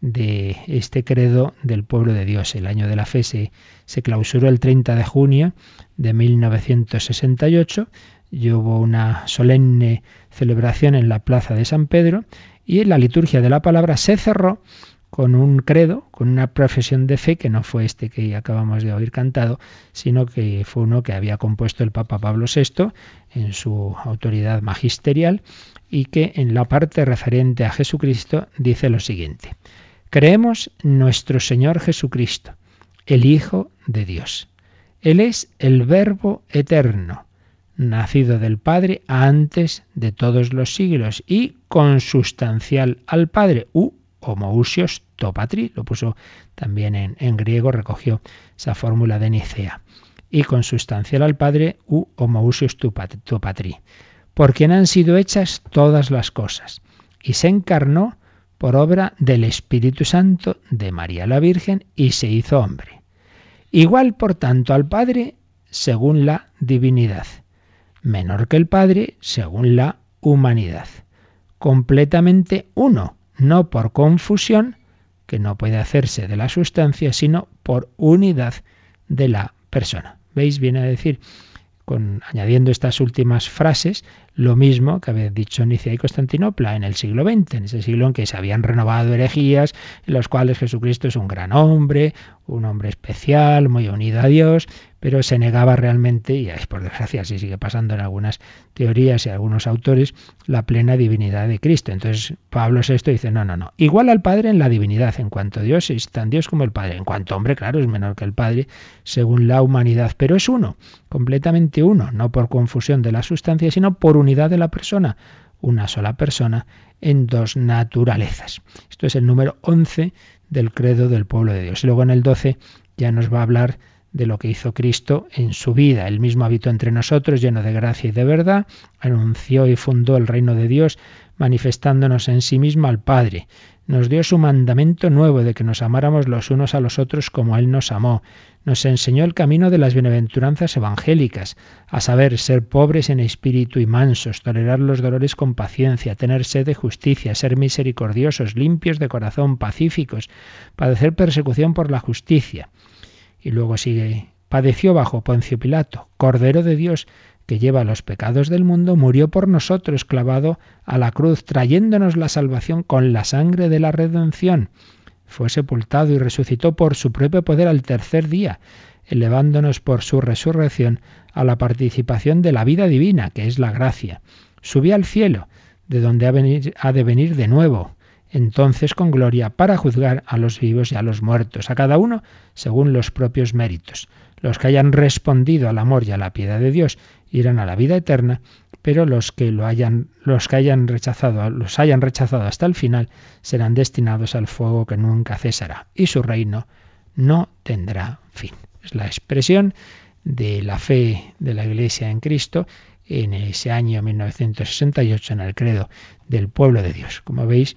de este credo del pueblo de Dios. El año de la fe se, clausuró el 30 de junio de 1968 y hubo una solemne celebración en la plaza de San Pedro y la liturgia de la palabra se cerró con un credo, con una profesión de fe que no fue este que acabamos de oír cantado, sino que fue uno que había compuesto el Papa Pablo VI en su autoridad magisterial y que en la parte referente a Jesucristo dice lo siguiente. Creemos en nuestro Señor Jesucristo, el Hijo de Dios. Él es el Verbo eterno, nacido del Padre antes de todos los siglos y consustancial al Padre, u homousios to patri, lo puso también en, griego, recogió esa fórmula de Nicea, y consustancial al Padre, u homousios to patri, por quien han sido hechas todas las cosas, y se encarnó por obra del Espíritu Santo de María la Virgen y se hizo hombre. Igual, por tanto, al Padre según la divinidad, menor que el Padre según la humanidad, completamente uno, no por confusión, que no puede hacerse de la sustancia, sino por unidad de la persona. ¿Veis? Viene a decir, con, añadiendo estas últimas frases, lo mismo que había dicho Nicea y Constantinopla en el siglo XX, en ese siglo en que se habían renovado herejías, en los cuales Jesucristo es un gran hombre, un hombre especial, muy unido a Dios, pero se negaba realmente, y por desgracia así sigue pasando en algunas teorías y algunos autores, la plena divinidad de Cristo. Entonces Pablo VI dice, no, no, no, igual al Padre en la divinidad, en cuanto Dios es tan Dios como el Padre, en cuanto hombre, claro, es menor que el Padre según la humanidad, pero es uno, completamente uno, no por confusión de la sustancia, sino por unidad de la persona, una sola persona en dos naturalezas. Esto es el número 11 del credo del pueblo de Dios. Y luego en el 12 ya nos va a hablar de lo que hizo Cristo en su vida. Él mismo habitó entre nosotros, lleno de gracia y de verdad, anunció y fundó el reino de Dios, manifestándonos en sí mismo al Padre. Nos dio su mandamiento nuevo de que nos amáramos los unos a los otros como Él nos amó. Nos enseñó el camino de las bienaventuranzas evangélicas, a saber, ser pobres en espíritu y mansos, tolerar los dolores con paciencia, tener sed de justicia, ser misericordiosos, limpios de corazón, pacíficos, padecer persecución por la justicia y luego sigue, padeció bajo Poncio Pilato, Cordero de Dios, que lleva los pecados del mundo, murió por nosotros clavado a la cruz, trayéndonos la salvación con la sangre de la redención. Fue sepultado y resucitó por su propio poder al tercer día, elevándonos por su resurrección a la participación de la vida divina, que es la gracia. Subió al cielo, de donde ha, de venir de nuevo, entonces con gloria para juzgar a los vivos y a los muertos, a cada uno según los propios méritos. Los que hayan respondido al amor y a la piedad de Dios irán a la vida eterna, pero los que lo hayan, los que hayan rechazado, los hayan rechazado hasta el final, serán destinados al fuego que nunca cesará, y su reino no tendrá fin. Es la expresión de la fe de la Iglesia en Cristo en ese año 1968 en el credo del pueblo de Dios. Como veis,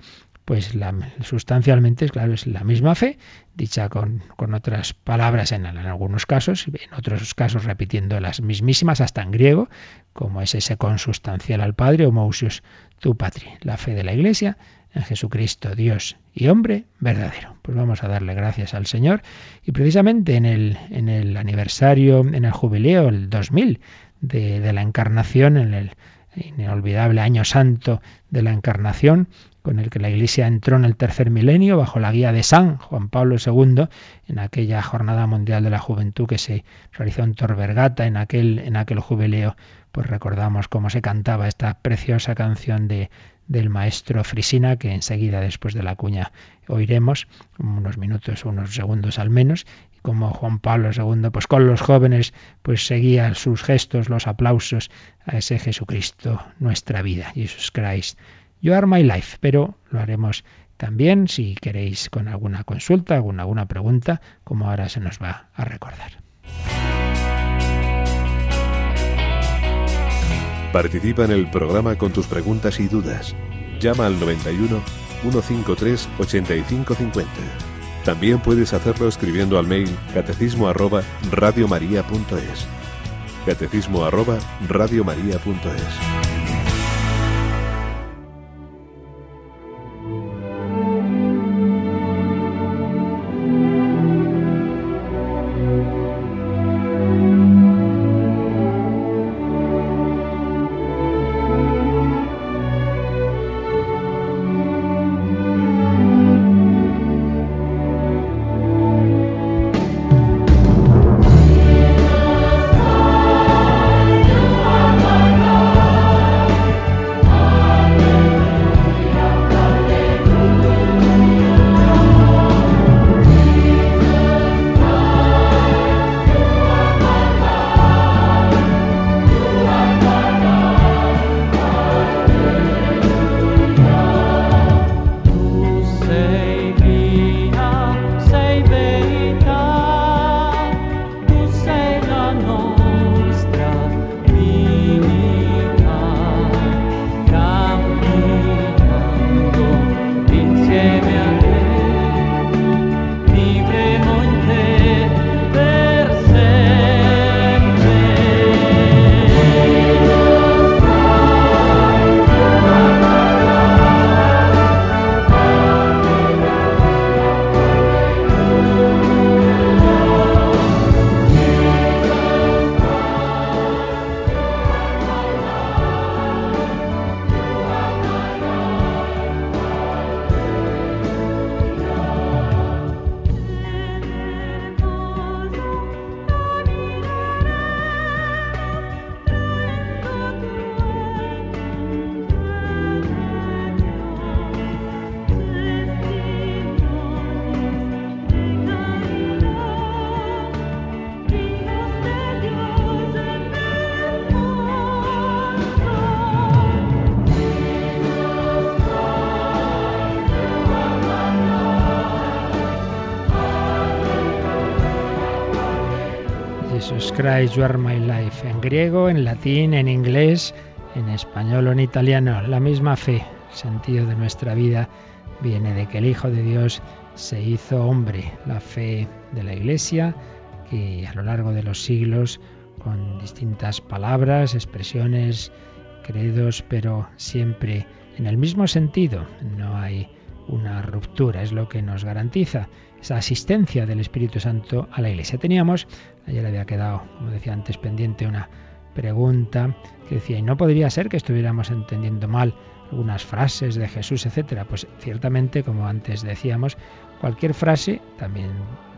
pues la, sustancialmente, claro, es la misma fe, dicha con, con otras palabras en, algunos casos, en otros casos repitiendo las mismísimas, hasta en griego, como es ese consustancial al Padre, o Mousius tu patri, la fe de la Iglesia en Jesucristo, Dios y hombre verdadero. Pues vamos a darle gracias al Señor y precisamente en el, en el aniversario, en el jubileo, el 2000 de, de la encarnación, en el inolvidable año santo de la encarnación, con el que la Iglesia entró en el tercer milenio bajo la guía de San Juan Pablo II, en aquella Jornada Mundial de la Juventud que se realizó en Torbergata, en aquel, en aquel jubileo, pues recordamos cómo se cantaba esta preciosa canción de, del maestro Frisina, que enseguida después de la cuña oiremos, unos minutos, unos segundos al menos, y como Juan Pablo II, pues con los jóvenes, pues seguía sus gestos, los aplausos a ese Jesucristo, nuestra vida, Jesus Christ You Are My Life, pero lo haremos también si queréis con alguna consulta, alguna, alguna pregunta, como ahora se nos va a recordar. Participa en el programa con tus preguntas y dudas. Llama al 91 153 8550. También puedes hacerlo escribiendo al mail catecismo arroba radiomaria.es. Catecismo arroba radiomaria.es. Christ, You My Life, en griego, en latín, en inglés, en español o en italiano. La misma fe, el sentido de nuestra vida viene de que el Hijo de Dios se hizo hombre. La fe de la Iglesia, que a lo largo de los siglos, con distintas palabras, expresiones, credos, pero siempre en el mismo sentido. No hay una ruptura, es lo que nos garantiza esa asistencia del Espíritu Santo a la Iglesia. Teníamos, ayer había quedado, como decía antes, pendiente una pregunta que decía, ¿y no podría ser que estuviéramos entendiendo mal algunas frases de Jesús, etcétera? Pues ciertamente, como antes decíamos, cualquier frase, también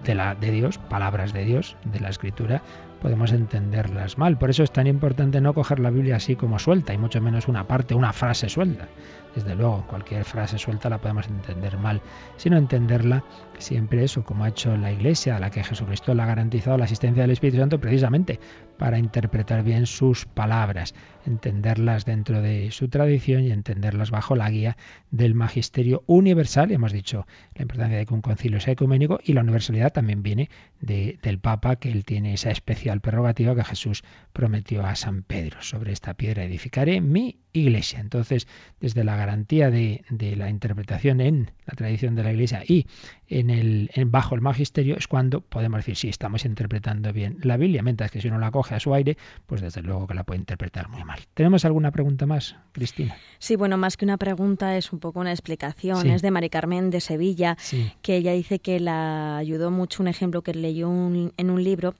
de, la, de Dios, palabras de Dios, de la Escritura, podemos entenderlas mal. Por eso es tan importante no coger la Biblia así como suelta, y mucho menos una parte, una frase suelta. Desde luego, cualquier frase suelta la podemos entender mal, sino entenderla siempre eso, como ha hecho la Iglesia, a la que Jesucristo le ha garantizado la asistencia del Espíritu Santo precisamente para interpretar bien sus palabras, entenderlas dentro de su tradición y entenderlas bajo la guía del magisterio universal. Y hemos dicho la importancia de que un concilio sea ecuménico y la universalidad también viene del Papa, que él tiene esa especial prerrogativa que Jesús prometió a San Pedro. Sobre esta piedra edificaré mi Iglesia. Entonces, desde la garantía de, de la interpretación en la tradición de la Iglesia y en el, bajo el magisterio es cuando podemos decir si estamos interpretando bien la Biblia, mientras que si uno la coge a su aire, pues desde luego que la puede interpretar muy mal. ¿Tenemos alguna pregunta más, Cristina? Sí, bueno, más que una pregunta es un poco una explicación. Es de Mari Carmen de Sevilla, que ella dice que la ayudó mucho un ejemplo que leyó en un libro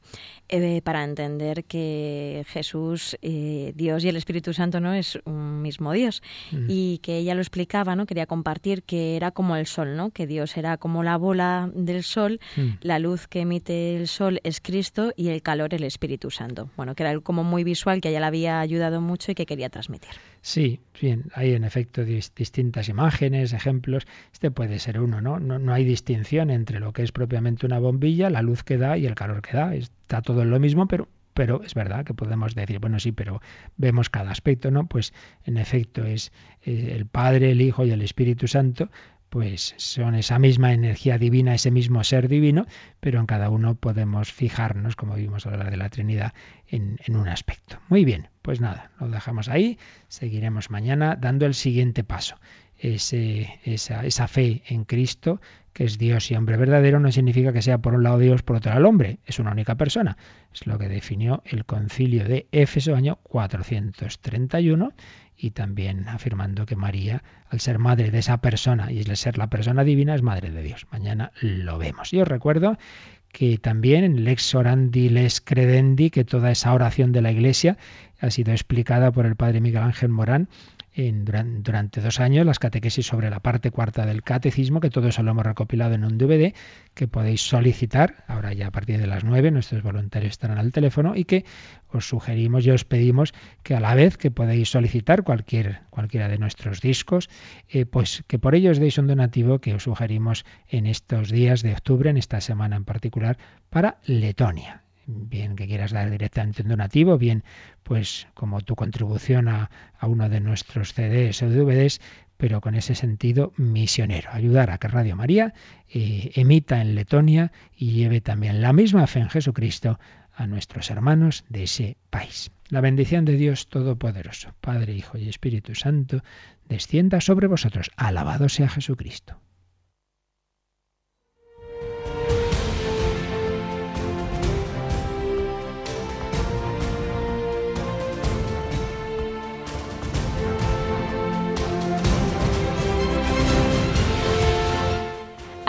eh, para entender que Jesús, eh, Dios y el Espíritu Santo no es un mismo Dios. Mm. Y que ella lo explicaba, ¿no? Quería compartir que era como el sol, ¿no? Que Dios era como la bola del sol, mm. la luz que emite el sol es Cristo y el calor el Espíritu Santo. Bueno, que era como muy visual, que a ella le había ayudado mucho y que quería transmitir. Sí, bien, hay en efecto distintas imágenes, ejemplos. Este puede ser uno, ¿no? ¿no? No hay distinción entre lo que es propiamente una bombilla, la luz que da y el calor que da. Está todo en lo mismo, pero pero es verdad que podemos decir, bueno, sí, pero vemos cada aspecto, ¿no? Pues en efecto es eh, el Padre, el Hijo y el Espíritu Santo, pues son esa misma energía divina, ese mismo ser divino, pero en cada uno podemos fijarnos, como vimos hablar de la Trinidad, en, en, un aspecto. Muy bien, pues nada, lo dejamos ahí, seguiremos mañana dando el siguiente paso. Esa fe en Cristo, que es Dios y hombre verdadero, no significa que sea por un lado Dios, por otro lado el hombre, es una única persona. Es lo que definió el concilio de Éfeso año 431 y también afirmando que María, al ser madre de esa persona y al ser la persona divina, es madre de Dios. Mañana lo vemos. Y os recuerdo que también en Lex Orandi Les Credendi, que toda esa oración de la Iglesia ha sido explicada por el padre Miguel Ángel Morán durante dos años las catequesis sobre la parte cuarta del catecismo, que todo eso lo hemos recopilado en un DVD que podéis solicitar, ahora ya a partir de las nueve, nuestros voluntarios estarán al teléfono, y que os sugerimos y os pedimos que a la vez que podéis solicitar cualquier, cualquiera de nuestros discos, eh, pues que por ello os deis un donativo que os sugerimos en estos días de octubre, en esta semana en particular, para Letonia bien que quieras dar directamente un donativo, bien pues como tu contribución a, uno de nuestros CDs o DVDs, pero con ese sentido misionero, ayudar a que Radio María eh, emita en Letonia y lleve también la misma fe en Jesucristo a nuestros hermanos de ese país. La bendición de Dios Todopoderoso, Padre, Hijo y Espíritu Santo, descienda sobre vosotros. Alabado sea Jesucristo.